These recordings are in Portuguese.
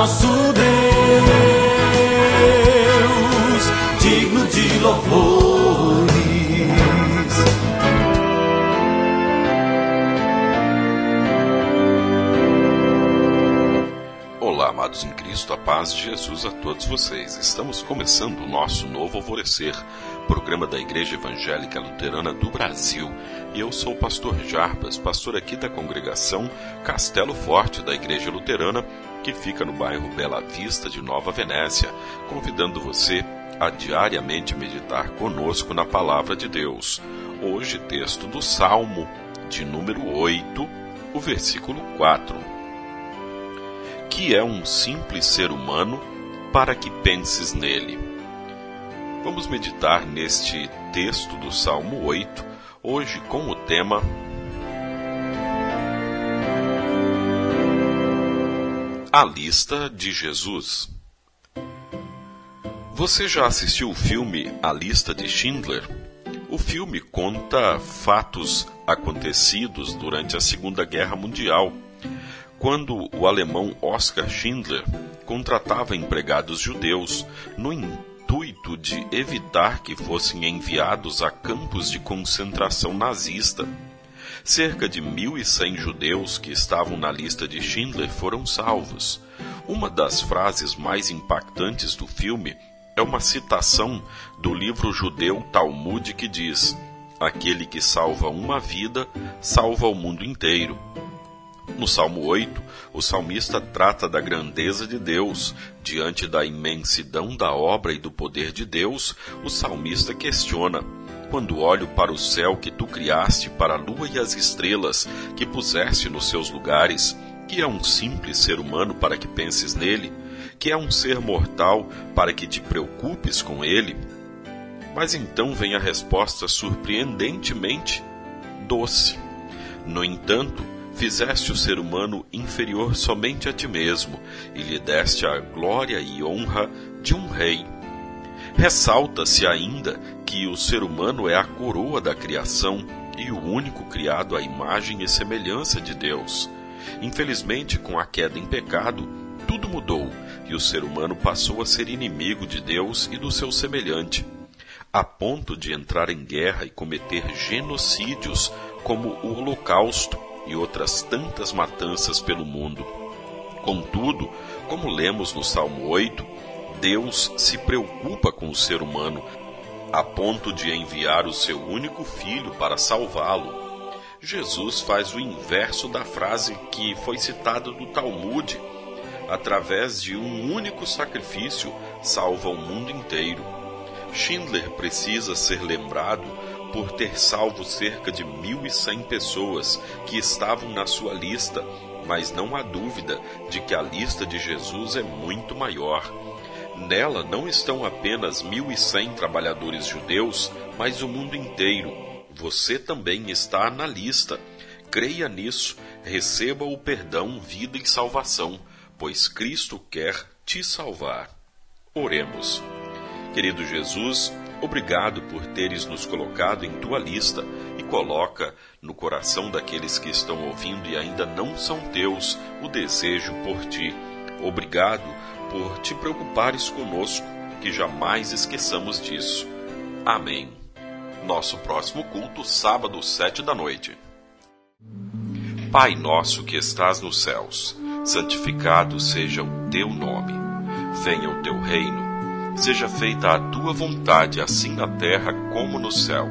nosso Deus, digno de louvores. Olá, amados em Cristo, a paz de Jesus a todos vocês. Estamos começando o nosso novo alvorecer, programa da Igreja Evangélica Luterana do Brasil. E eu sou o pastor Jarbas, pastor aqui da congregação Castelo Forte da Igreja Luterana, que fica no bairro Bela Vista de Nova Venécia, convidando você a diariamente meditar conosco na palavra de Deus. Hoje, texto do Salmo, de número 8, o versículo 4. Que é um simples ser humano para que penses nele. Vamos meditar neste texto do Salmo 8, hoje com o tema A Lista de Jesus. Você já assistiu o filme A Lista de Schindler? O filme conta fatos acontecidos durante a Segunda Guerra Mundial, quando o alemão Oskar Schindler contratava empregados judeus no intuito de evitar que fossem enviados a campos de concentração nazista. Cerca de 1.100 judeus que estavam na lista de Schindler foram salvos. Uma das frases mais impactantes do filme é uma citação do livro judeu Talmud que diz: Aquele que salva uma vida, salva o mundo inteiro. No Salmo 8, o salmista trata da grandeza de Deus. Diante da imensidão da obra e do poder de Deus, o salmista questiona: quando olho para o céu que tu criaste, para a lua e as estrelas que puseste nos seus lugares, que é um simples ser humano para que penses nele, que é um ser mortal para que te preocupes com ele? Mas então vem a resposta surpreendentemente doce. No entanto, fizeste o ser humano inferior somente a ti mesmo e lhe deste a glória e honra de um rei. Ressalta-se ainda que o ser humano é a coroa da criação e o único criado à imagem e semelhança de Deus. Infelizmente, com a queda em pecado, tudo mudou e o ser humano passou a ser inimigo de Deus e do seu semelhante, a ponto de entrar em guerra e cometer genocídios como o Holocausto e outras tantas matanças pelo mundo. Contudo, como lemos no Salmo 8, Deus se preocupa com o ser humano a ponto de enviar o seu único filho para salvá-lo. Jesus faz o inverso da frase que foi citada do Talmud. Através de um único sacrifício, salva o mundo inteiro. Schindler precisa ser lembrado por ter salvo cerca de 1.100 pessoas que estavam na sua lista, mas não há dúvida de que a lista de Jesus é muito maior. Nela não estão apenas 1.100 trabalhadores judeus, mas o mundo inteiro. Você também está na lista. Creia nisso, receba o perdão, vida e salvação, pois Cristo quer te salvar. Oremos. Querido Jesus, obrigado por teres nos colocado em tua lista e coloca no coração daqueles que estão ouvindo e ainda não são teus o desejo por ti. Obrigado por te preocupares conosco, que jamais esqueçamos disso. Amém. Nosso próximo culto, sábado, sete da noite. Pai nosso que estás nos céus, santificado seja o teu nome. Venha o teu reino. Seja feita a tua vontade, assim na terra como no céu.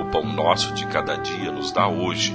O pão nosso de cada dia nos dá hoje